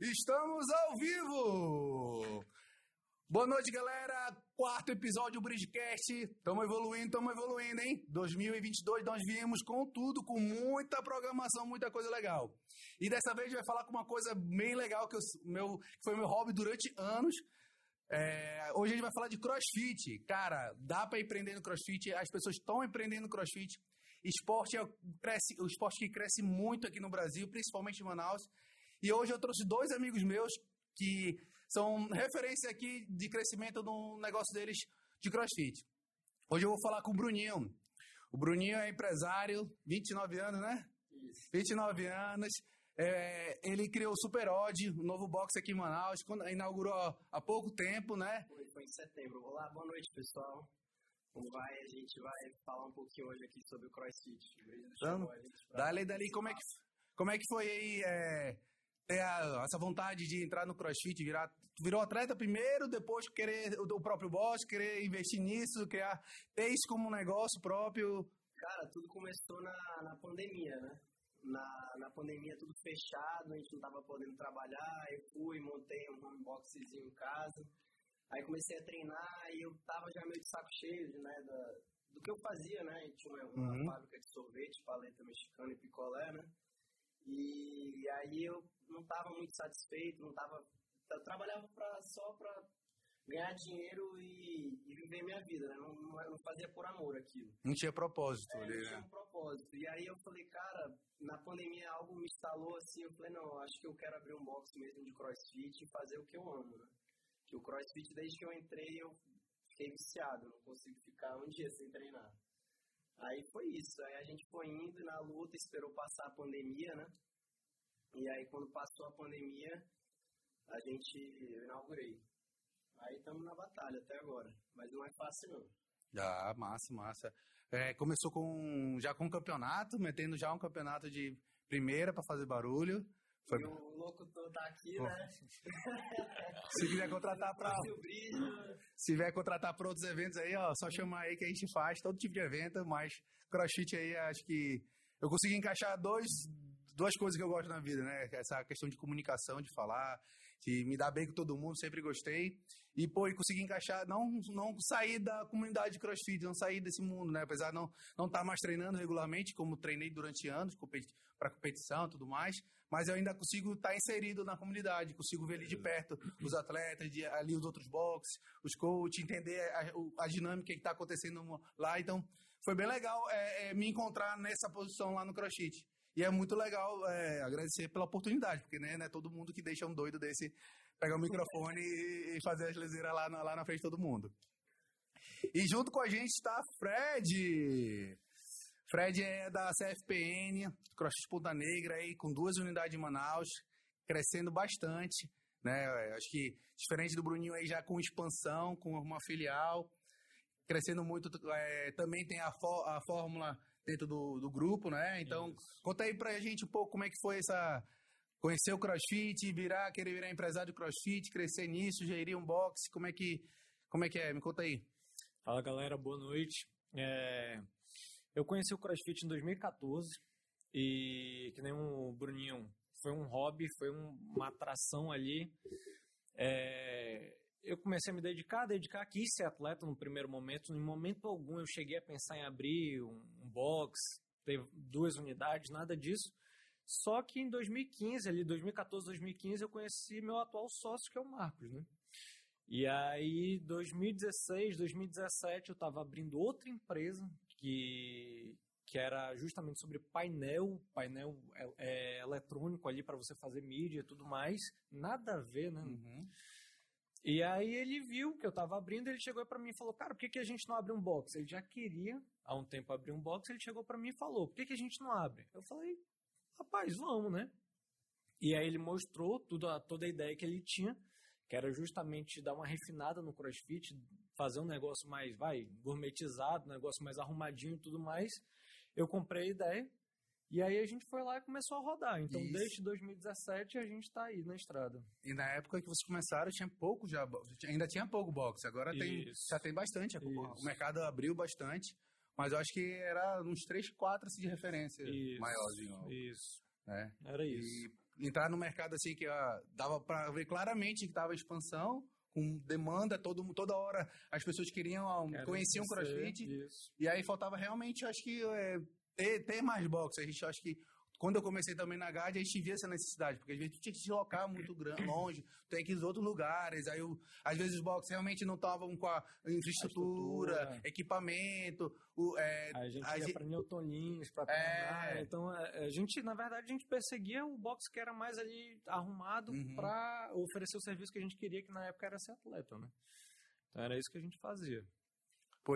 Estamos ao vivo! Boa noite, galera. Quarto episódio do Bridgecast. Estamos evoluindo, estamos evoluindo, hein? 2022 nós viemos com tudo, com muita programação, muita coisa legal. E dessa vez a gente vai falar com uma coisa bem legal que, eu, meu, que foi meu hobby durante anos. É, hoje a gente vai falar de crossfit. Cara, dá para empreender no crossfit, as pessoas estão empreendendo no crossfit. Esporte é, cresce, o esporte que cresce muito aqui no Brasil, principalmente em Manaus. E hoje eu trouxe dois amigos meus que são referência aqui de crescimento no negócio deles de crossfit. Hoje eu vou falar com o Bruninho. O Bruninho é empresário, 29 anos, né? Isso. 29 anos. É, ele criou o Super Odd, um novo box aqui em Manaus, quando inaugurou há pouco tempo, né? Foi, foi em setembro. Olá, boa noite, pessoal. Como vai? A gente vai falar um pouquinho hoje aqui sobre o CrossFit. Então, dali, dali, como é que, como é que foi aí é, ter a, essa vontade de entrar no CrossFit, virar, virou atleta primeiro, depois querer o, o próprio boss, querer investir nisso, criar, ter isso como um negócio próprio? Cara, tudo começou na, na pandemia, né? Na, na pandemia tudo fechado, a gente não tava podendo trabalhar, eu fui, montei um boxezinho em casa, aí comecei a treinar e eu tava já meio de saco cheio, né, da, do que eu fazia, né, tinha uma, uhum. fábrica de sorvete, paleta mexicana e picolé, né, e aí eu não estava muito satisfeito, não tava. Eu trabalhava pra, só para ganhar dinheiro e, e, viver minha vida, né? Não, não, fazia por amor aquilo. Não tinha propósito é, ali, Não tinha um propósito. E aí eu falei, cara, na pandemia algo me instalou assim, eu falei, não, acho que eu quero abrir um box mesmo de crossfit e fazer o que eu amo, né? Que o crossfit, desde que eu entrei, eu fiquei viciado, não consigo ficar um dia sem treinar. Aí foi isso, aí a gente foi indo na luta, esperou passar a pandemia, né? E aí quando passou a pandemia, a gente eu inaugurei. Aí estamos na batalha até agora, mas não é fácil não. Ah, massa, massa. É, começou com já com um campeonato, metendo já um campeonato de primeira para fazer barulho. Foi... E o locutor tá aqui, né? Se quiser contratar para Se quiser contratar para outros eventos aí, ó, só chamar aí que a gente faz todo tipo de evento, mas CrossFit aí acho que eu consegui encaixar dois duas coisas que eu gosto na vida, né? Essa questão de comunicação, de falar, de me dar bem com todo mundo, sempre gostei. E, pô, e consegui encaixar, não, não sair da comunidade de crossfit, não sair desse mundo, né? Apesar de não estar não tá mais treinando regularmente, como treinei durante anos para competição e tudo mais, mas eu ainda consigo estar tá inserido na comunidade, consigo ver ali de perto os atletas, de, ali os outros boxes, os coaches, entender a, a dinâmica que está acontecendo lá. Então, foi bem legal é, é, me encontrar nessa posição lá no crossfit. E é muito legal é, agradecer pela oportunidade, porque né, é todo mundo que deixa um doido desse pegar o microfone e, fazer as leseiras lá, lá na frente de todo mundo. E junto com a gente está Fred. Fred é da CFPN, CrossFit Ponta Negra, aí, com duas unidades em Manaus, crescendo bastante. Né? Acho que diferente do Bruninho aí já com expansão, com uma filial, crescendo muito. É, também tem a, a fórmula dentro do, do grupo, né? Então, Isso. conta aí pra gente um pouco como é que foi essa. Conhecer o crossfit, virar, querer virar empresário de crossfit, crescer nisso, gerir um box, como é que, como é, que é? Me conta aí. Fala galera, boa noite. É... Eu conheci o crossfit em 2014 e, que nem o Bruninho, foi um hobby, foi um, uma atração ali. É eu comecei a me dedicar, dedicar, quis ser atleta no primeiro momento. Em momento algum eu cheguei a pensar em abrir um, um box, ter duas unidades, nada disso. Só que em 2015, ali 2014, 2015, eu conheci meu atual sócio, que é o Marcos, né? E aí, 2016, 2017, eu estava abrindo outra empresa que, que era justamente sobre painel, painel é, é, eletrônico ali para você fazer mídia e tudo mais. Nada a ver, né? Uhum. E aí ele viu que eu tava abrindo, ele chegou para mim e falou, cara, por que, que a gente não abre um box? Ele já queria há um tempo abrir um box, ele chegou para mim e falou, por que, que a gente não abre? Eu falei, rapaz, vamos, né? E aí ele mostrou tudo, toda a ideia que ele tinha, que era justamente dar uma refinada no CrossFit, fazer um negócio mais, vai, gourmetizado, um negócio mais arrumadinho e tudo mais. Eu comprei a ideia, e aí a gente foi lá e começou a rodar. Então, Isso. desde 2017 a gente está aí na estrada. E na época que vocês começaram, tinha pouco já, ainda tinha pouco boxe. Agora tem, já tem bastante. O mercado abriu bastante. Mas eu acho que era uns 3, 4 assim, de referência Isso, maiorzinho. Isso. Né? Era isso. E entrar no mercado assim que ó, dava para ver claramente que tava expansão, com demanda, todo, toda hora as pessoas queriam, Quero conheciam o CrossFit. Isso. E aí faltava realmente, acho que, é, ter, ter mais boxe. A gente acho que quando eu comecei também na GAD, a gente via essa necessidade, porque às vezes tu tinha que se deslocar muito grande, longe, tu tem que ir em outros lugares, aí eu, às vezes os boxes realmente não estavam com a infraestrutura, A equipamento, o, é, A gente a ia gente- pra Newton Lins, pra É. Então, a a gente, na verdade, a gente perseguia o box que era mais ali arrumado Uhum. pra oferecer o serviço que a gente queria, que na época era ser atleta, né? Então era isso que a gente fazia.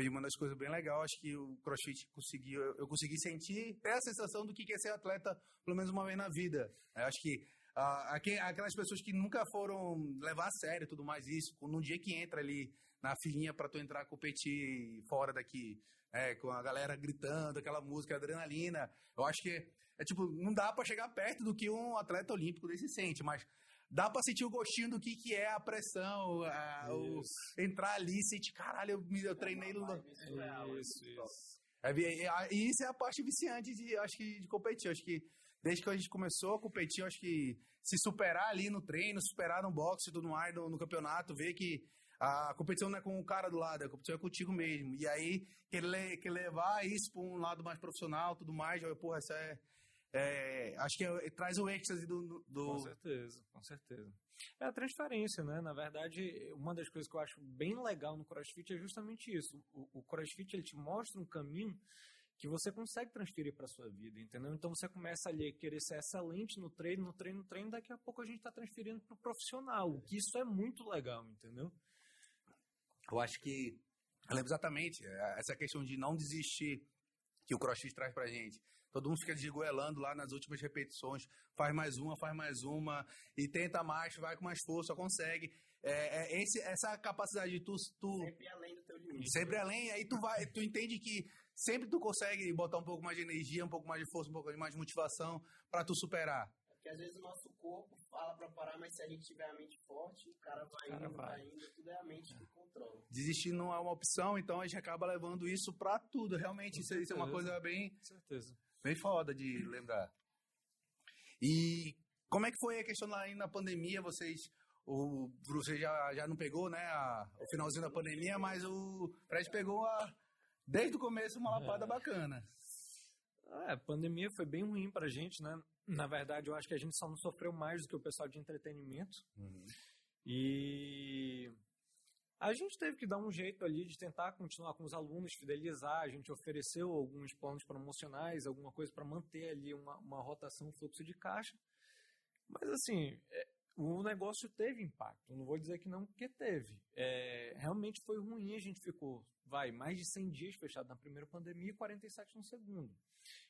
E uma das coisas bem legais, acho que o CrossFit conseguiu, eu consegui sentir, ter a sensação do que é ser atleta, pelo menos uma vez na vida. Eu acho que ah, aque- aquelas pessoas que nunca foram levar a sério tudo mais isso, no dia que entra ali na filinha para tu entrar competir fora daqui, é, com a galera gritando, aquela música, adrenalina, eu acho que é tipo, não dá para chegar perto do que um atleta olímpico desse sente, mas dá para sentir o gostinho do que, que é a pressão, a- o, entrar ali e sentir, caralho, eu, eu treinei no, Isso, isso. é, vi- e isso é a parte viciante de, acho que, de competir. Acho que desde que a gente começou a competir, acho que se superar ali no treino, superar no boxe, tudo mais, no, no campeonato, ver que a competição não é com o cara do lado, a competição é contigo mesmo. E aí, querer, querer levar isso para um lado mais profissional, tudo mais, eu, porra, isso é. É, acho que é- traz o êxtase do. do- Com certeza, com certeza. É a transferência, né? Na verdade, uma das coisas que eu acho bem legal no CrossFit é justamente isso. O, o CrossFit ele te mostra um caminho que você consegue transferir para sua vida, entendeu? Então você começa ali a querer ser excelente no treino, no treino, no treino, daqui a pouco a gente está transferindo para o profissional, o que isso é muito legal, entendeu? Eu acho que. Eu lembro exatamente. é, Essa questão de não desistir que o CrossFit traz pra gente. Todo mundo fica desgoelando lá nas últimas repetições. Faz mais uma, faz mais uma. E tenta mais, vai com mais força, consegue. É, é esse, essa capacidade de tu, tu Sempre além do teu limite. sempre além, aí tu vai, tu entende que sempre tu consegue botar um pouco mais de energia, um pouco mais de força, um pouco mais de motivação pra tu superar. Porque às vezes o nosso corpo fala pra parar, mas se a gente tiver a mente forte, o cara vai cara indo, vai. vai indo, tudo é a mente que controla. Desistir não é uma opção, então a gente acaba levando isso pra tudo. Realmente, isso, isso é uma coisa bem, Com certeza. Bem foda de lembrar. E como é que foi a questão lá na pandemia? Vocês. O você já, já não pegou, né? a- o finalzinho da pandemia, mas o Fred pegou a, desde o começo uma lapada bacana. É, a pandemia foi bem ruim pra gente, né? Na verdade, eu acho que a gente só não sofreu mais do que o pessoal de entretenimento. E a gente teve que dar um jeito ali de tentar continuar com os alunos, fidelizar. A gente ofereceu alguns planos promocionais, alguma coisa para manter ali uma, uma rotação, um fluxo de caixa. Mas assim, é, o negócio teve impacto. Não vou dizer que não, porque teve. É, realmente foi ruim. A gente ficou, vai, mais de 100 dias fechado na primeira pandemia e 47 no segundo.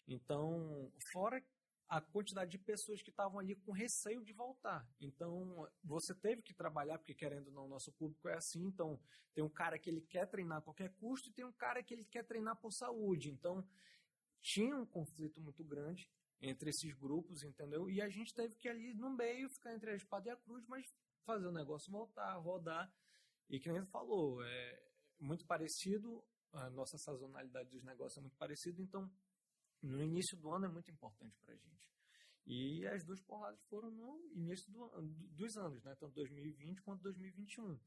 Então, fora a quantidade de pessoas que estavam ali com receio de voltar. Então, você teve que trabalhar, porque querendo ou não, o nosso público é assim. Então, tem um cara que ele quer treinar a qualquer custo e tem um cara que ele quer treinar por saúde. Então, tinha um conflito muito grande entre esses grupos, entendeu? E a gente teve que ali no meio ficar entre a espada e a cruz, mas fazer o negócio voltar, rodar. E que nem você falou, é muito parecido, a nossa sazonalidade dos negócios é muito parecida, então no início do ano é muito importante pra gente. E as duas porradas foram no início do an- dos anos, né? Tanto 2020 quanto 2021.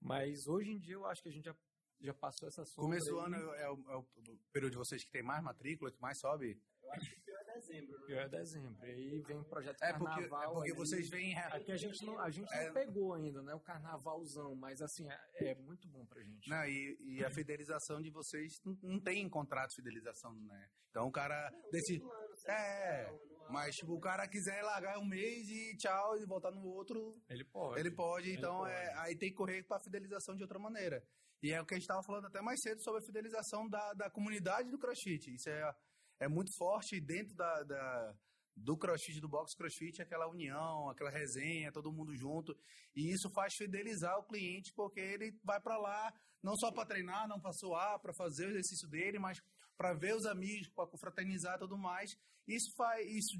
Mas hoje em dia eu acho que a gente já, já passou essa sombra. Começo do ano é, o, é o período de vocês que tem mais matrícula, que mais sobe. Eu acho dezembro, né? Pior é dezembro. Aí vem o projeto É porque, é carnaval. porque ali. vocês vêm. Aqui a gente não, a gente não É. pegou ainda, né? O carnavalzão, mas assim, é, é muito bom pra gente. Não, e, e a fidelização de vocês não, não tem contrato de fidelização, né? Então o cara desse. Todo ano, É. Mas tipo, o cara quiser largar um mês e tchau e voltar no outro, Ele pode. Ele pode, Ele então pode. É, aí tem que correr para fidelização de outra maneira. E é o que a gente estava falando até mais cedo sobre a fidelização da, da comunidade do CrossFit. Isso é, é muito forte dentro da, da- do CrossFit, do box CrossFit, aquela união, aquela resenha, todo mundo junto. E isso faz fidelizar o cliente, porque ele vai para lá não só para treinar, não para suar, para fazer o exercício dele, mas para ver os amigos, para confraternizar e tudo mais. Isso faz, isso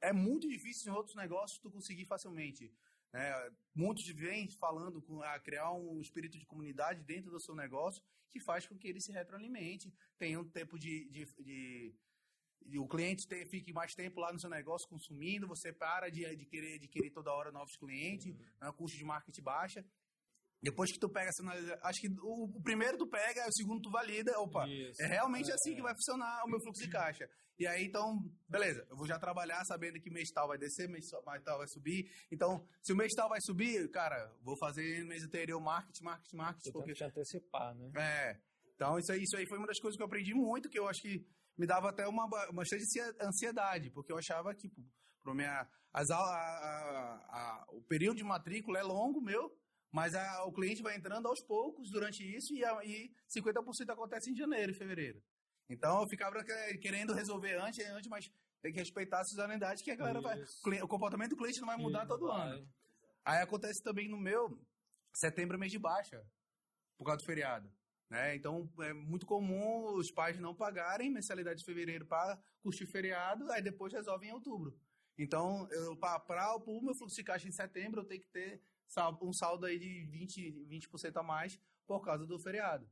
é muito difícil em outros negócios tu conseguir facilmente. Né? Muitos vêm falando com, a criar um espírito de comunidade dentro do seu negócio que faz com que ele se retroalimente, tenha um tempo de, de, de o cliente te, fique mais tempo lá no seu negócio consumindo, você para de, de querer adquirir toda hora novos clientes, uhum. né, custo de marketing baixa. Depois que tu pega essa acho que o, o, primeiro tu pega, o segundo tu valida, opa, Isso. é realmente é, assim que vai funcionar o meu fluxo de caixa. E aí, então, beleza, eu vou já trabalhar sabendo que mês tal vai descer, mês tal vai subir. Então, se o mês tal vai subir, cara, vou fazer no mês anterior marketing, marketing, marketing. Porque... Tem que te antecipar, né? É. Então, isso aí, isso aí foi uma das coisas que eu aprendi muito, que eu acho que me dava até uma bastante ansiedade, porque eu achava que para minha as a, a, a, o período de matrícula é longo meu, mas o cliente vai entrando aos poucos durante isso e, e 50% acontece em janeiro e fevereiro. Então eu ficava querendo resolver antes, antes, mas tem que respeitar a sazonalidade que a galera vai, o comportamento do cliente não vai mudar todo vai. ano. Aí acontece também no meu setembro é mês de baixa por causa do feriado. Né? Então, é muito comum os pais não pagarem mensalidade de fevereiro para curtir feriado, aí depois resolvem em outubro. Então, para o meu fluxo de caixa em setembro, eu tenho que ter um saldo aí de 20%, 20 a mais por causa do feriado.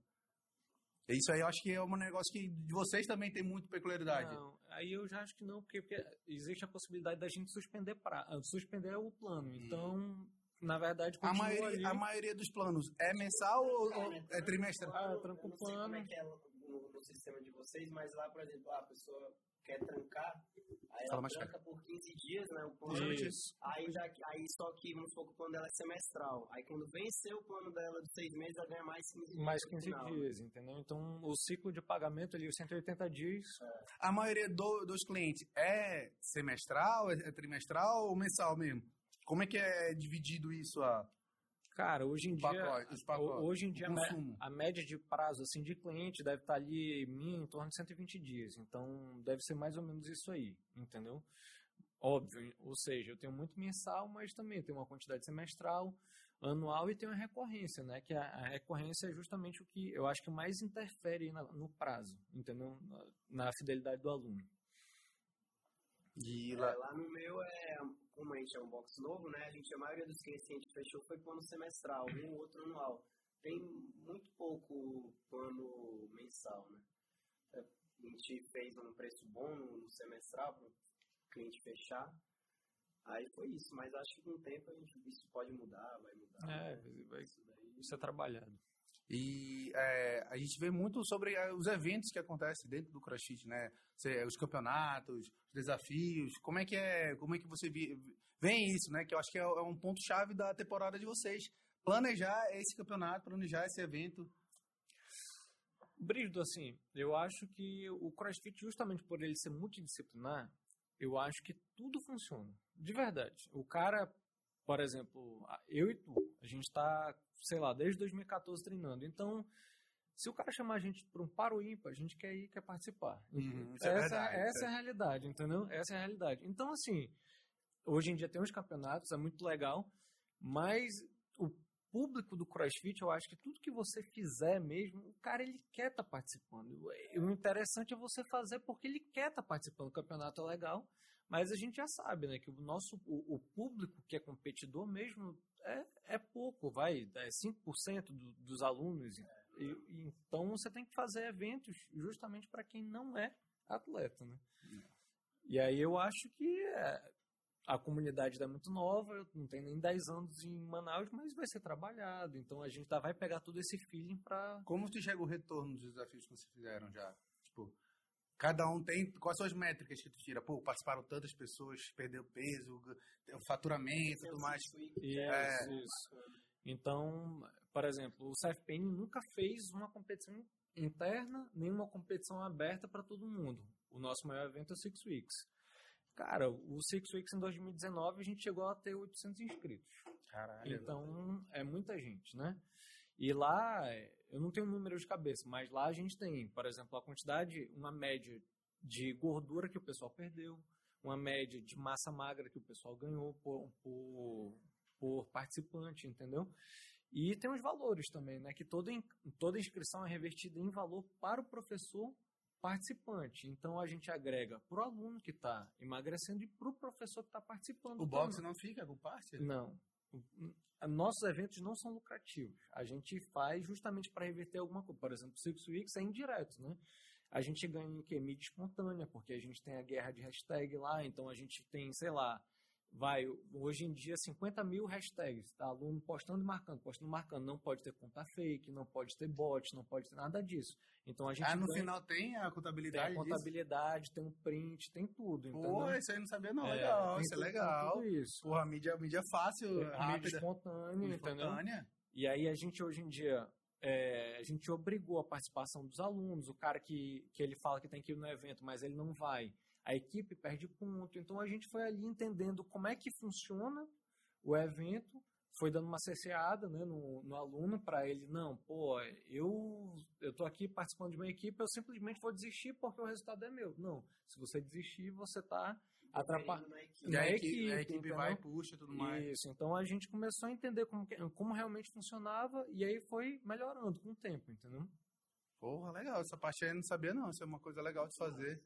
Isso aí eu acho que é um negócio que de vocês também tem muito peculiaridade. Não, aí eu já acho que não, porque, porque existe a possibilidade da gente suspender pra, suspender o plano. Hum. Na verdade, a maioria, ali. a maioria dos planos é mensal ou, ou é trimestral? Ah, eu tranco plano. Como é que é no, no, sistema de vocês, mas lá, por exemplo, a pessoa quer trancar, aí Fala ela tranca por 15 dias, né? O plano. Isso. Aí, já, aí só que, vamos supor que o plano dela é semestral. Aí quando vencer o plano dela de seis meses, ela ganha mais 15 dias. Mais 15 dias, entendeu? Então o ciclo de pagamento ali, os 180 dias. É. A maioria do, dos clientes é semestral, é trimestral ou mensal mesmo? Como é que é dividido isso a Cara, hoje em dia, hoje em dia a, média de prazo assim de cliente deve estar ali em torno de 120 dias. Então, deve ser mais ou menos isso aí, entendeu? Óbvio, ou seja, eu tenho muito mensal, mas também tenho uma quantidade semestral, anual e tenho a recorrência, né? Que a, a recorrência é justamente o que eu acho que mais interfere na, no prazo, entendeu? Na, na fidelidade do aluno. E lá... É, lá no meu é como a gente é um box novo, né? A gente, a maioria dos clientes que a gente fechou foi plano semestral, um ou outro anual. Tem muito pouco plano mensal, né? É, a gente fez um preço bom no semestral para o cliente fechar. Aí foi isso, mas acho que com o tempo a gente, isso pode mudar, vai mudar. É, vai, vai ser trabalhado. E é, a gente vê muito sobre é, os eventos que acontecem dentro do CrossFit, né? Os campeonatos, os desafios. Como é que é? Como é que você vê isso, né? Que eu acho que é, é um ponto chave da temporada de vocês. Planejar esse campeonato, planejar esse evento. Brígido, assim, eu acho que o CrossFit, justamente por ele ser multidisciplinar, eu acho que tudo funciona. De verdade. O cara, por exemplo, eu e tu, a gente está sei lá, desde 2014 treinando. Então, se o cara chamar a gente para um paro ímpar, a gente quer ir, quer participar. Uhum, essa, é verdade, essa é. é a realidade, entendeu? Essa é a realidade. Então, assim, hoje em dia tem uns campeonatos, é muito legal, mas o público do CrossFit, eu acho que tudo que você fizer mesmo, o cara ele quer estar tá participando. O interessante é você fazer porque ele quer estar tá participando. O campeonato é legal, mas a gente já sabe, né, que o nosso o, o público que é competidor mesmo é, é pouco, vai, é 5% do, dos alunos. E, então você tem que fazer eventos justamente para quem não é atleta, né? E aí eu acho que é, a comunidade é muito nova, não tem nem 10 anos em Manaus, mas vai ser trabalhado. Então a gente tá, vai pegar todo esse feeling para. Como tu chega o retorno dos desafios que vocês fizeram já? Tipo, Cada um tem. Quais são as métricas que tu tira? Pô, participaram tantas pessoas, perdeu peso, faturamento, tudo mais. Isso, é. isso. Então, por exemplo, o CFPN nunca fez uma competição interna, nem uma competição aberta para todo mundo. O nosso maior evento é o Six Weeks. Cara, o Six Weeks em 2019 a gente chegou a ter 800 inscritos. Caralho. Então, é muita gente, né? E lá, eu não tenho número de cabeça, mas lá a gente tem, por exemplo, a quantidade, uma média de gordura que o pessoal perdeu, uma média de massa magra que o pessoal ganhou por, por, por participante, entendeu? E tem os valores também, né? Que toda, toda inscrição é revertida em valor para o professor participante. Então a gente agrega para o aluno que está emagrecendo e para o professor que está participando. O boxe não fica com parte? Não. Nossos eventos não são lucrativos. A gente faz justamente para reverter alguma coisa. Por exemplo, o Six Weeks é indireto, né? A gente ganha em que? Mídia espontânea, porque a gente tem a guerra de hashtag lá, então a gente tem, sei lá, vai, hoje em dia, 50 mil hashtags, tá? Aluno postando e marcando, postando e marcando. Não pode ter conta fake, não pode ter bot, não pode ter nada disso. Então a gente. Ah, no ganha, final tem a contabilidade? Tem a contabilidade, disso? tem um print, tem tudo. Pô, isso aí não sabia, não. É, legal, isso é legal. Isso. Porra, mídia, mídia fácil, é, rápida. Mídia espontânea, mídia entendeu? Espontânea. E aí a gente hoje em dia. É, a gente obrigou a participação dos alunos, o cara que, que ele fala que tem que ir no evento, mas ele não vai a equipe perde ponto. Então a gente foi ali entendendo como é que funciona o evento, foi dando uma cesseada né, no, no aluno para ele, não, pô, eu eu tô aqui participando de uma equipe, eu simplesmente vou desistir porque o resultado é meu. Não, se você desistir, você está atrapalhando na equipe. Na equipe, a equipe vai e puxa tudo mais. Isso, então a gente começou a entender como, como realmente funcionava e aí foi melhorando com o tempo, entendeu? Porra, legal, essa parte aí eu não sabia não, isso é uma coisa legal de fazer.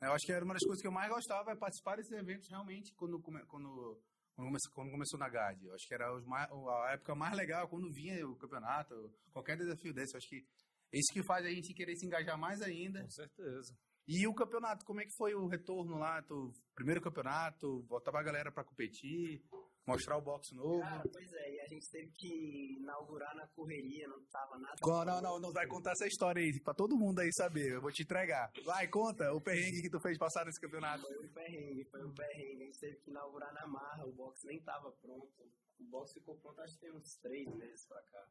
Eu acho que era uma das coisas que eu mais gostava, é participar desses eventos realmente quando, quando, quando, começou, quando começou na GAD. Eu acho que era mais, a época mais legal quando vinha o campeonato, qualquer desafio desse. Eu acho que isso que faz a gente querer se engajar mais ainda. Com certeza. E o campeonato, como é que foi o retorno lá? Tu, primeiro campeonato, voltava a galera para competir? Mostrar o box novo. Cara, pois é, e a gente teve que inaugurar na correria, não tava nada. Não, não, não, não vai contar essa história aí, pra todo mundo aí saber. Eu vou te entregar. Vai, conta o perrengue que tu fez passar nesse campeonato. Foi um perrengue, foi um perrengue. A gente teve que inaugurar na marra, o box nem tava pronto. O box ficou pronto acho que tem uns três meses pra cá.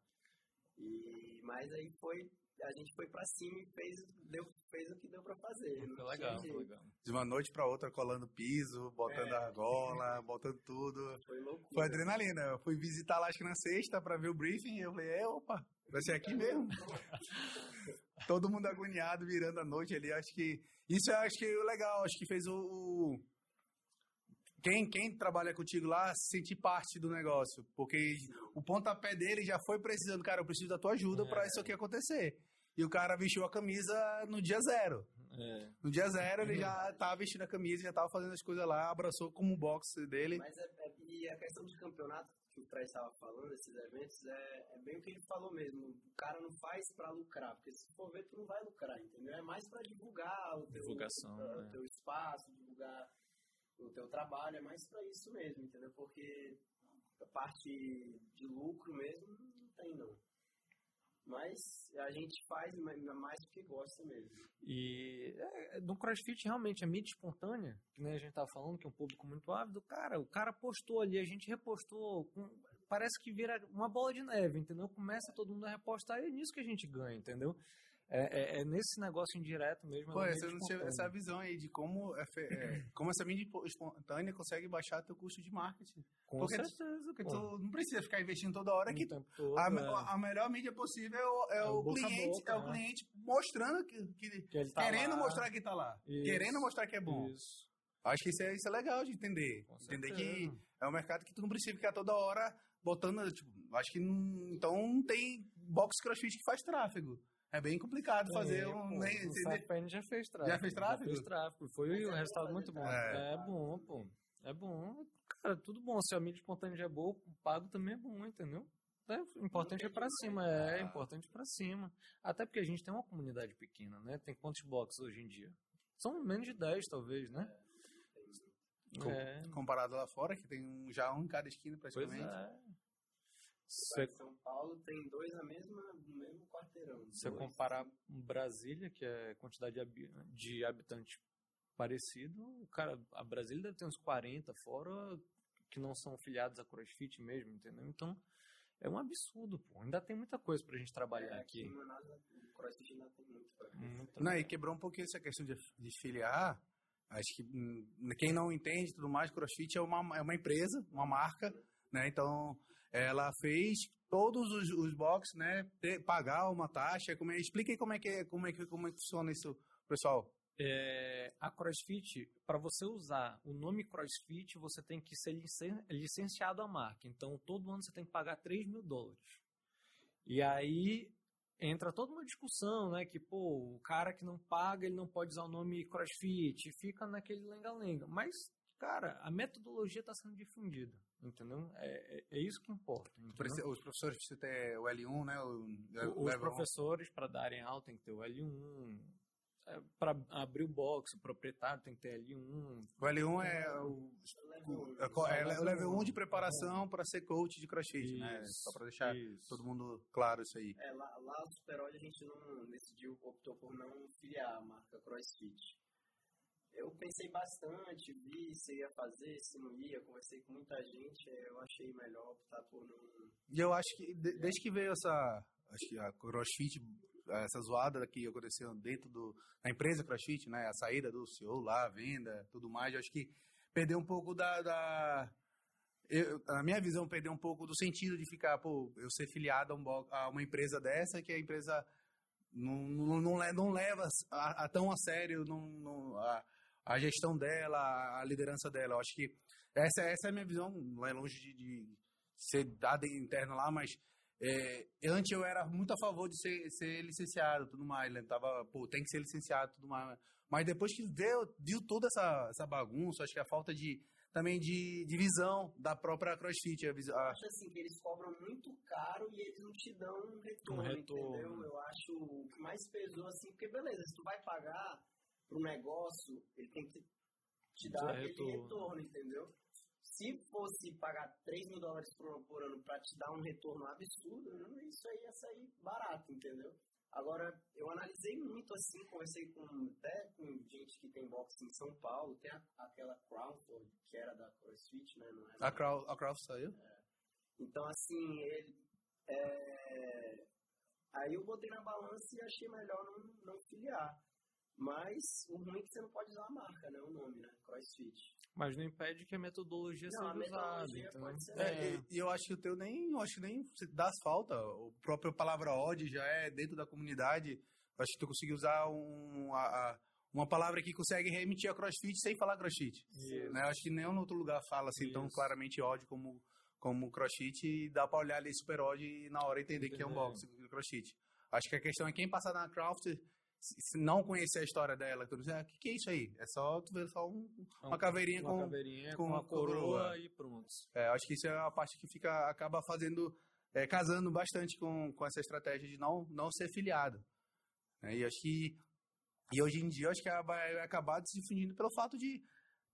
E, mas aí foi a gente foi pra cima e fez, deu, fez o que deu pra fazer. Foi legal, foi legal. De uma noite pra outra, colando piso, botando é. argola, botando tudo. Foi loucura. Foi adrenalina. Eu fui visitar lá, acho que na sexta, pra ver o briefing, e eu falei, é, opa, vai ser aqui mesmo. Todo mundo agoniado, virando a noite ali. Acho que. Isso eu acho que é legal, acho que fez o quem, quem trabalha contigo lá sentir parte do negócio. Porque o pontapé dele já foi precisando, cara, eu preciso da tua ajuda é. para isso aqui acontecer. E o cara vestiu a camisa no dia zero. É. No dia zero ele já tava vestindo a camisa, já tava fazendo as coisas lá, abraçou como boxe dele. Mas é, é, e a questão de campeonato que o Fred estava falando, esses eventos, é, é, bem o que ele falou mesmo. O cara não faz para lucrar, porque se for ver, tu não vai lucrar, entendeu? É mais para divulgar o teu, Divulgação, o, né? teu espaço, divulgar o teu trabalho, é mais para isso mesmo, entendeu? Porque a parte de lucro mesmo não tem não. Mas a gente faz mais porque gosta mesmo. E é, no CrossFit realmente a mídia espontânea, que nem a gente tava falando, que é um público muito ávido, cara, o cara postou ali, a gente repostou, com, parece que vira uma bola de neve, entendeu? Começa todo mundo a repostar e é nisso que a gente ganha, entendeu? É, é, é, nesse negócio indireto mesmo. Pô, você não tinha essa visão aí de como, é, é como essa mídia espontânea consegue baixar teu custo de marketing. Com porque certeza, tu, porque tu não precisa ficar investindo toda hora que todo, a, é. a, melhor mídia possível é o, o cliente, boca, é o né? cliente mostrando que, que, que tá querendo lá. mostrar que tá lá, isso, querendo mostrar que é bom. Isso. Acho que isso é, isso é legal de entender. Com entender certeza. que é um mercado que tu não precisa ficar toda hora botando, tipo, acho que não, então não tem box crossfit que faz tráfego. É bem complicado fazer é, um. Pô, nem, o já fez tráfego. Já fez tráfego? Já fez tráfego. Foi um resultado muito bom. É. é. bom, pô. É bom. Cara, tudo bom. Se a mídia espontânea já é boa, o pago também é bom, entendeu? É, importante é para cima, é, é importante para cima. Até porque a gente tem uma comunidade pequena, né? Tem quantos boxes hoje em dia? São menos de 10, talvez, né? Com, é. Comparado lá fora, que tem já um em cada esquina praticamente. Pois é. Cê... São Paulo tem dois na mesma, no mesmo quarteirão. Se você comparar Brasília, que é quantidade de, habitantes parecido, cara, a Brasília deve ter uns 40 fora que não são filiados a CrossFit mesmo, entendeu? Então, é um absurdo, pô. Ainda tem muita coisa pra gente trabalhar é, aqui. aqui. CrossFit ainda tem muito pra Não, e quebrou um pouquinho essa questão de, de filiar. Acho que hum, quem não entende tudo mais, CrossFit é uma, é uma empresa, uma marca, né? Então, ela fez todos os, os boxes, né, ter, pagar uma taxa. Como é, como é que como é que como é que funciona isso, pessoal. É, a CrossFit, para você usar o nome CrossFit, você tem que ser licen, licenciado à marca. Então, todo ano você tem que pagar 3 mil dólares. E aí entra toda uma discussão, né? Que, pô, o cara que não paga, ele não pode usar o nome CrossFit. Fica naquele lenga-lenga. Mas cara, a metodologia está sendo difundida, entendeu? É, é, é, isso que importa. Entendeu? Os professores precisam ter o L1, né? O, o os professores, para darem aula, tem que ter o L1. É, para abrir o box, o proprietário tem que ter L1. O L1 é o, o, é, é o level 1 de preparação para ser coach de crossfit, isso, né? Só para deixar isso. todo mundo claro isso aí. É, lá, lá no Superol a gente não decidiu, optou por não filiar a marca crossfit eu pensei bastante, vi se ia fazer, se não ia, conversei com muita gente, eu achei melhor optar por não. E eu acho que desde que veio essa, acho que a CrossFit, essa zoada que aconteceu dentro do, da empresa CrossFit, né, a saída do CEO lá, a venda, tudo mais, eu acho que perdeu um pouco da, da eu, a minha visão perdeu um pouco do sentido de ficar, pô, eu ser filiado a, um, a uma empresa dessa que a empresa não, não, não, não leva a, a tão a sério não, não a, a gestão dela, a liderança dela. Eu acho que essa, essa é a minha visão, não é longe de, de ser dada interna lá, mas é, antes eu era muito a favor de ser, ser licenciado tudo mais, né? Tava, pô, tem que ser licenciado tudo mais. Mas depois que viu, viu toda essa, essa bagunça, acho que a falta de também de, de visão da própria CrossFit. A... Eu acho assim, que eles cobram muito caro e eles não te dão um retorno, um retorno. entendeu? Eu acho o que mais pesou assim, porque beleza, se tu vai pagar, para o negócio, ele tem que te dar aquele retorno. retorno, entendeu? Se fosse pagar 3 mil dólares por, ano para te dar um retorno absurdo, isso aí ia sair barato, entendeu? Agora, eu analisei muito assim, conversei com até com gente que tem boxe em São Paulo, tem a, aquela Crawford, que era da CrossFit, né? Não era a, Crow, a Crawford saiu? É. Então, assim, ele, é... aí eu botei na balança e achei melhor não, não filiar. Mas o ruim é que você não pode usar a marca, né? O nome, né? CrossFit. Mas não impede que a metodologia não, seja a metodologia usada. Então... Ser, é, E eu acho que o teu nem, eu acho que nem dá falta. O próprio palavra odd já é dentro da comunidade. Eu acho que tu conseguiu usar um, a, a, uma palavra que consegue remitir a CrossFit sem falar CrossFit. Né? Eu acho que nenhum outro lugar fala assim Isso. tão claramente odd como como CrossFit e dá para olhar ali super odd e na hora entender que é um box CrossFit. Acho que a questão é quem passar na Craft se não conhecer a história dela, tu diz, ah, que, que, é isso aí? É só tu ver só um, uma caveirinha, uma com, caveirinha com, com a coroa, coroa, e pronto. É, acho que isso é a parte que fica, acaba fazendo, é, casando bastante com, com essa estratégia de não, não ser filiado. É, e acho que, e hoje em dia, acho que vai acabar se difundindo pelo fato de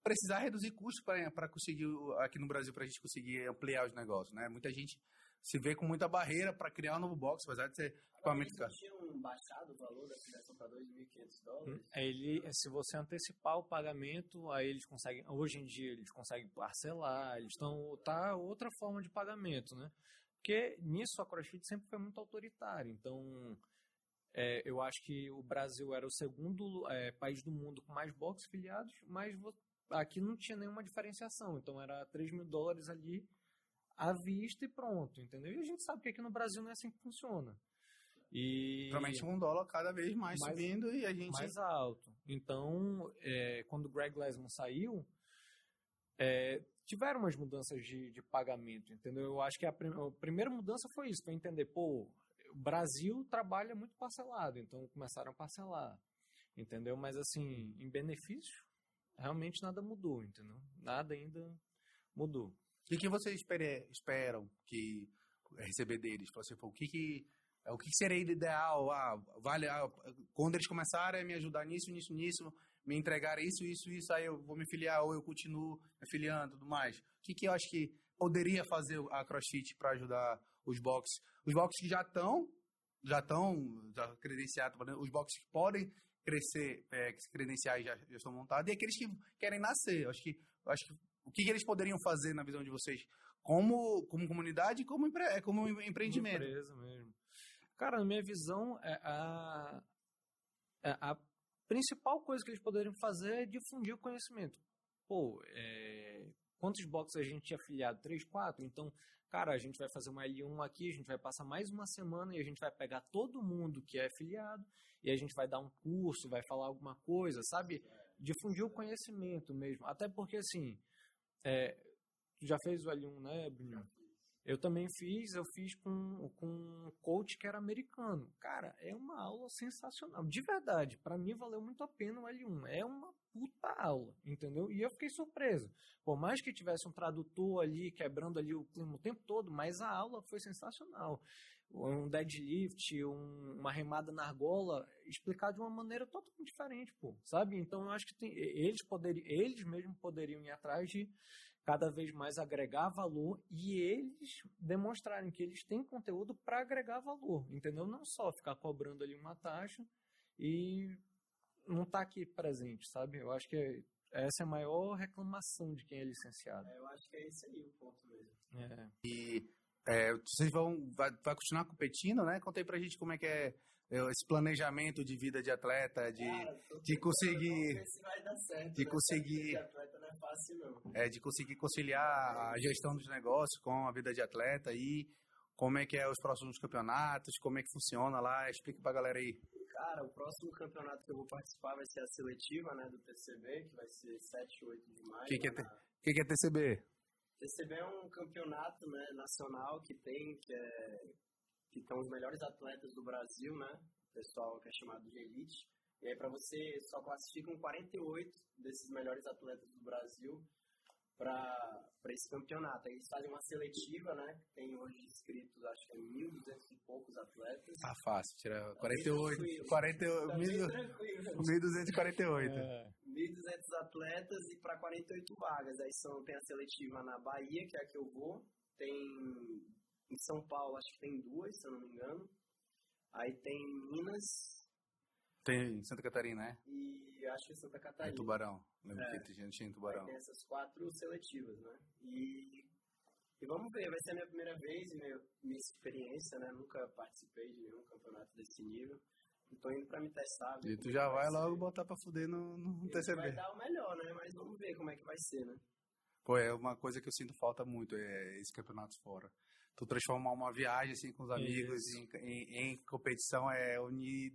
precisar reduzir custos para conseguir, aqui no Brasil, para a gente conseguir ampliar os negócios, né? Muita gente se vê com muita barreira para criar um novo box, apesar de ser equipamento caro. tinham baixado o valor da filiação para 2.500 dólares? É, ele, se você antecipar o pagamento, aí eles conseguem, hoje em dia eles conseguem parcelar, eles estão, tá outra forma de pagamento, né? Porque nisso a CrossFit sempre foi muito autoritária, então é, eu acho que o Brasil era o segundo é, país do mundo com mais box filiados, mas aqui não tinha nenhuma diferenciação, então era 3 mil dólares ali à vista e pronto, entendeu? E a gente sabe que aqui no Brasil não é assim que funciona. E Provavelmente um dólar cada vez mais, mais, subindo e a gente. Mais alto. Então, é, quando o Greg Lesman saiu, é, tiveram umas mudanças de, de pagamento, entendeu? Eu acho que a, prim a primeira mudança foi isso, foi entender, pô, o Brasil trabalha muito parcelado, então começaram a parcelar, entendeu? Mas assim, em benefício, realmente nada mudou, entendeu? Nada ainda mudou. O que, vocês esperam que receber deles? Assim, o que, que o que seria ideal? Ah, vale, ah, quando eles começarem a me ajudar nisso, nisso, nisso, me entregar isso, isso, isso, aí eu vou me filiar ou eu continuo me filiando, tudo mais. O que, que eu acho que poderia fazer a CrossFit para ajudar os boxes? Os boxes que já estão, já estão já credenciados, os boxes que podem crescer, é, credenciais já, já estão montados, e aqueles que querem nascer. Eu acho que, eu acho que o que, que eles poderiam fazer na visão de vocês? Como, como comunidade e como, empre, como empreendimento. Como empresa mesmo. Cara, na minha visão, é a, é a principal coisa que eles poderiam fazer é difundir o conhecimento. Pô, é, quantos boxes a gente tinha afiliado? Três, quatro? Então, cara, a gente vai fazer uma L1 aqui, a gente vai passar mais uma semana e a gente vai pegar todo mundo que é afiliado e a gente vai dar um curso, vai falar alguma coisa, sabe? Difundir o conhecimento mesmo. Até porque, assim, é, já fez o L1, né, Bruno? Eu também fiz, eu fiz com, com um coach que era americano. Cara, é uma aula sensacional. De verdade, para mim valeu muito a pena o L1. É uma puta aula, entendeu? E eu fiquei surpreso. Por mais que tivesse um tradutor ali, quebrando ali o clima o tempo todo, mas a aula foi sensacional. Um deadlift, um, uma remada na argola, explicar de uma maneira totalmente diferente, pô, sabe? Então eu acho que tem, eles poderiam, eles mesmos poderiam ir atrás de cada vez mais agregar valor e eles demonstrarem que eles têm conteúdo para agregar valor, entendeu? Não só ficar cobrando ali uma taxa e não tá aqui presente, sabe? Eu acho que essa é a maior reclamação de quem é licenciado. É, eu acho que é esse aí o ponto mesmo. É. E é, vocês vão vai, vai continuar competindo, né? Contei pra gente como é que é esse planejamento de vida de atleta, de, Cara, de conseguir se vai dar certo. de né? conseguir- atleta não é fácil, não. é, de conseguir conciliar a gestão dos negócios com a vida de atleta e como é que é os próximos campeonatos, como é que funciona lá, explica pra galera aí. Cara, o próximo campeonato que eu vou participar vai ser a seletiva, né, do TCB, que vai ser 7 e 8 de maio. Que que é na- O que, que é TCB? TCB é um campeonato né, nacional que tem, que, é, que estão os melhores atletas do Brasil, né? O pessoal que é chamado de elite. E aí para você só classificam 48 desses melhores atletas do Brasil para esse campeonato. Aí eles fazem uma seletiva, né? Tem hoje inscritos, acho que é 1.200 e poucos atletas. Tá fácil, tira Tá 48, bem tranquilo. 48, Tá bem tranquilo. 1248. É. 1.200 atletas e para 48 vagas. Aí são, tem a seletiva na Bahia, que é a que eu vou. Tem em São Paulo, acho que tem duas, se eu não me engano. Aí tem Minas Tem em Santa Catarina, né? e acho que Santa É Catarina. Tubarão. Lembro É. que tinha tinha em Tubarão. tem essas quatro seletivas, né? E, e vamos ver, vai ser a minha primeira vez, minha, minha experiência, né? Nunca participei de nenhum campeonato desse nível. Estou indo para me testar. E tu já vai ser. logo botar pra fuder no, no TCB. Vai dar o melhor, né? Mas vamos ver como é que vai ser, né? Pô, é uma coisa que eu sinto falta muito, é esse campeonato fora. Tu transformar uma viagem assim com os amigos em, em, em competição é unir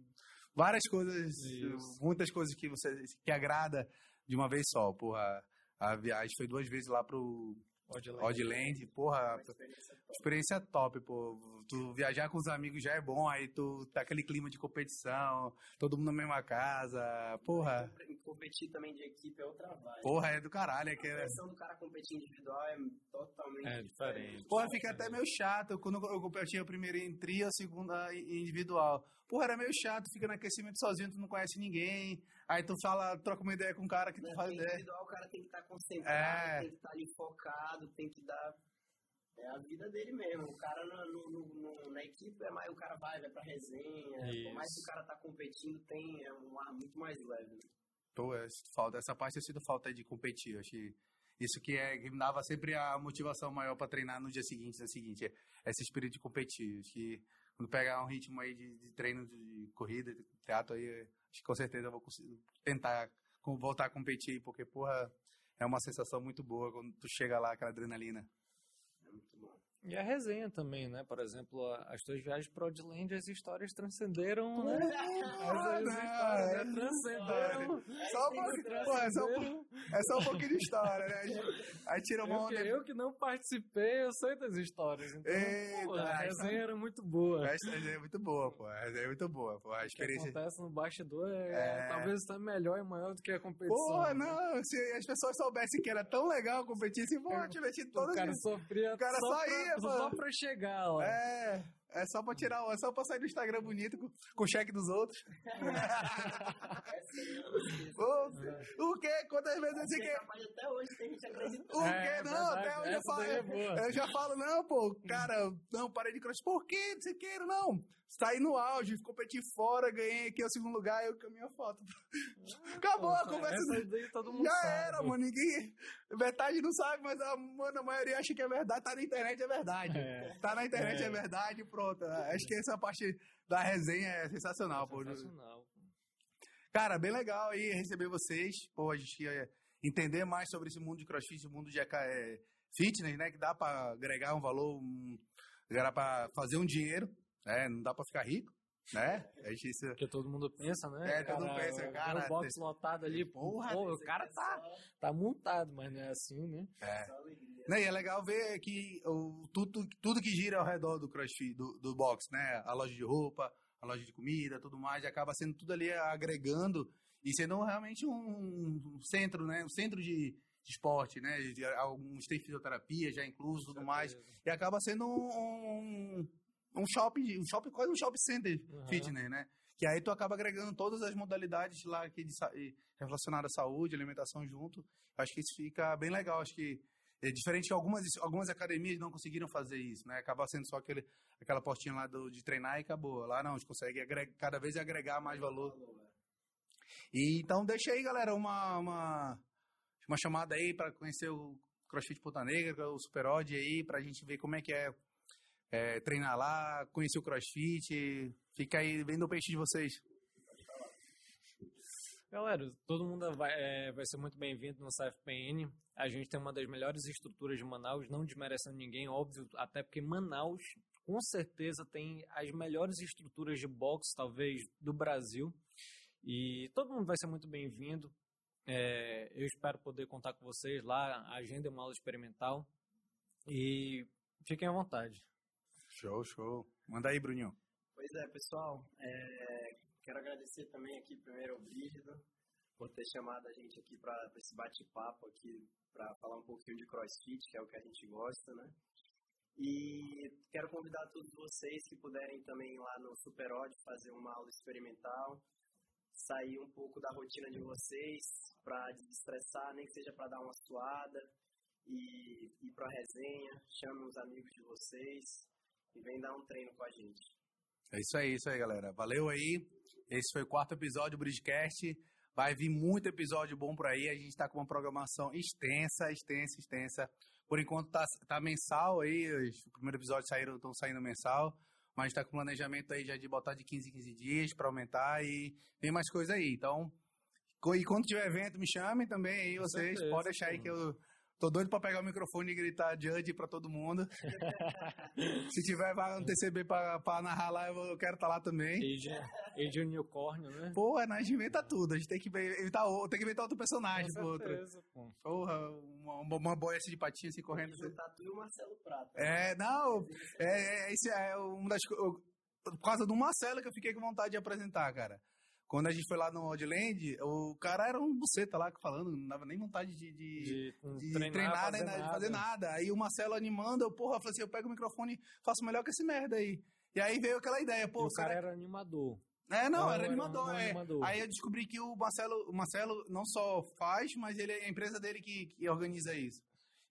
várias coisas, Isso. muitas coisas que você que agrada de uma vez só. Porra, a viagem foi duas vezes lá pro. Oddland, porra, experiência top. experiência top, pô. Tu viajar com os amigos já é bom, aí tu tá aquele clima de competição, todo mundo na mesma casa, porra. Compe- Competir também de equipe é outra vibe. Porra, é do caralho, é A que é, pressão do cara competir individual é totalmente É diferente. Porra, fica até meio chato. Quando eu competi a primeira em trio, a segunda em individual. Porra, era meio chato, fica no aquecimento sozinho, tu não conhece ninguém. Aí tu fala, troca uma ideia com um cara que tu Né? faz ideia. individual, o cara tem que estar concentrado, É. tem que estar ali focado, tem que dar. É a vida dele mesmo. O cara no, no- no- no- na equipe é mais, o cara vai, vai pra resenha. Por mais que o Isso. cara tá competindo, tem é um ar muito mais leve. Pô, é, falta, essa parte eu sinto falta de competir. Eu acho que isso que, é, que me dava sempre a motivação maior pra treinar no dia seguinte, no seguinte, é esse espírito de competir. Acho que quando pegar um ritmo aí de, de treino de corrida, de teatro aí, acho que com certeza eu vou conseguir tentar com- voltar a competir, porque, porra, é uma sensação muito boa quando tu chega lá, aquela adrenalina. É muito bom. E a resenha também, né? Por exemplo, as tuas viagens para Odland, as histórias transcenderam, né? As, as não, histórias é né? transcenderam. Só pô, é, só, um transcenderam. pou- é só um pouquinho de história, né? Aí, tira uma Eu que, onda. eu que não participei, eu sei das histórias. Então, Eita, pô, a resenha era muito boa. Essa é muito boa, pô. Essa é muito boa, pô. A O que experiência. acontece no bastidor é, É. talvez até melhor e maior do que a competição. Porra, né? não, se as pessoas soubessem que era tão legal competir, se pô, tivesse O todas cara as... sofria O cara só, só pra, ia, só pra chegar lá. É, é só pra tirar, é só pra sair do Instagram bonito com, com o cheque dos outros. Eu não esqueço. Ô, o quê? Quantas vezes você Essa é quer? capaz de até hoje tem gente acreditando. O É, quê? Não, verdade, até hoje eu falo. é. Eu já falo, não, pô, cara, não, parei de cross. Por quê? Não sei o que, não. Saí no auge, competi fora, ganhei aqui o segundo lugar e eu com a minha foto. Acabou a Pô, conversa. Daí todo mundo Já sabe. era, mano. Ninguém. Metade não sabe, mas a, mano, a maioria acha que é verdade. Tá na internet, é verdade. É. Tá na internet, é, É. verdade, pronto. Acho que essa parte da resenha é sensacional, pô. Sensacional. Cara, bem legal aí receber vocês. Pô, a gente ia entender mais sobre esse mundo de crossfit, o mundo de é, fitness, né? Que dá pra agregar um valor, um, dá pra fazer um dinheiro, né? Não dá pra ficar rico, né? A gente, isso, Porque todo mundo pensa, né? É, todo mundo pensa, cara, O box lotado ali, Porra, pô, o cara é tá, tá montado, mas não é assim, né? alegria. Né, e é legal ver que o, tudo, tudo que gira ao redor do crossfit, do, do box, né? A loja de roupa, a loja de comida, tudo mais, acaba sendo tudo ali agregando e sendo realmente um centro, né? Um centro de, de esporte, né? De, alguns têm fisioterapia já incluso, tudo mais. E acaba sendo um, um shopping, um shopping, quase um shopping center uhum. fitness, né? Que aí tu acaba agregando todas as modalidades lá aqui de, relacionadas à saúde, alimentação junto. Acho que isso fica bem legal. Acho que é diferente que algumas, algumas academias não conseguiram fazer isso, né? Acaba sendo só aquele, aquela portinha lá do, de treinar e acabou. Lá não, a gente consegue agregar, cada vez agregar mais valor. E então deixa aí, galera, uma, uma, uma chamada aí para conhecer o CrossFit Ponta Negra, o Super Odd aí, para a gente ver como é que é, é, treinar lá, conhecer o CrossFit. Fica aí vendo o peixe de vocês. Galera, todo mundo vai, é, vai ser muito bem-vindo no CFPN. A gente tem uma das melhores estruturas de Manaus, não desmerecendo ninguém, óbvio, até porque Manaus, com certeza, tem as melhores estruturas de boxe, talvez, do Brasil. E todo mundo vai ser muito bem-vindo. É, eu espero poder contar com vocês lá. A agenda é uma aula experimental. E fiquem à vontade. Show, show. Manda aí, Bruninho. Pois é, pessoal. É, quero agradecer também aqui primeiro ao Brígido por ter chamado a gente aqui para esse bate-papo aqui, para falar um pouquinho de CrossFit, que é o que a gente gosta, né? E quero convidar todos vocês que puderem também lá no Superod fazer uma aula experimental, sair um pouco da rotina de vocês para desestressar, nem que seja para dar uma suada e ir para a resenha, chame os amigos de vocês e vem dar um treino com a gente. É isso aí, isso aí, galera. Valeu aí. Esse foi o quarto episódio do Bridgecast. Vai vir muito episódio bom por aí. A gente está com uma programação extensa, extensa, extensa. Por enquanto tá, tá mensal aí. Os primeiros episódios saíram, estão saindo mensal. Mas está com planejamento aí já de botar de 15 em 15 dias para aumentar e tem mais coisa aí. Então, e quando tiver evento, me chamem também aí, vocês. Podem deixar aí que eu Tô doido pra pegar o microfone e gritar Judge pra todo mundo. Se tiver vaga no TCB pra, pra narrar lá, eu quero estar tá lá também. Age Unicórnio, né? Porra, a gente inventa tudo. A gente tem que inventar, tem que inventar outro personagem pro outro. Pô. Porra, uma, uma boia assim de patinha assim correndo. Assim. Tu e o Marcelo Prata. É, não. É, é, esse é uma das coisas. Por causa do Marcelo que eu fiquei com vontade de apresentar, cara. Quando a gente foi lá no Oddland, o cara era um buceta lá falando, não dava nem vontade de, de, de, de treinar, treinar fazer né, de fazer nada. Aí o Marcelo animando, eu, porra, eu falei assim, eu pego o microfone e faço melhor que esse merda aí. E aí veio aquela ideia, pô. o cara, cara era animador. É, não, não era, animador, é. Animador. Aí eu descobri que o Marcelo, o Marcelo não só faz, mas ele é a empresa dele que, que organiza isso.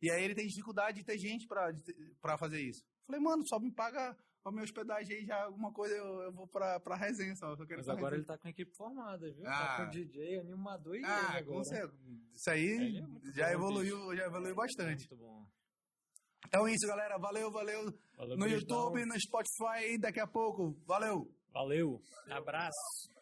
E aí ele tem dificuldade de ter gente pra, pra fazer isso. Falei, mano, só me paga a minha hospedagem aí, já alguma coisa eu, eu vou pra, pra resenha só. Eu quero Mas agora resenha. ele tá com a equipe formada, viu? Ah. Tá com o DJ, animador e ah, agora. Isso aí é já evoluiu, já evoluiu bastante. Muito bom. Então é isso, galera. Valeu, valeu. valeu no YouTube, no Spotify, daqui a pouco. Valeu. Valeu. Abraço.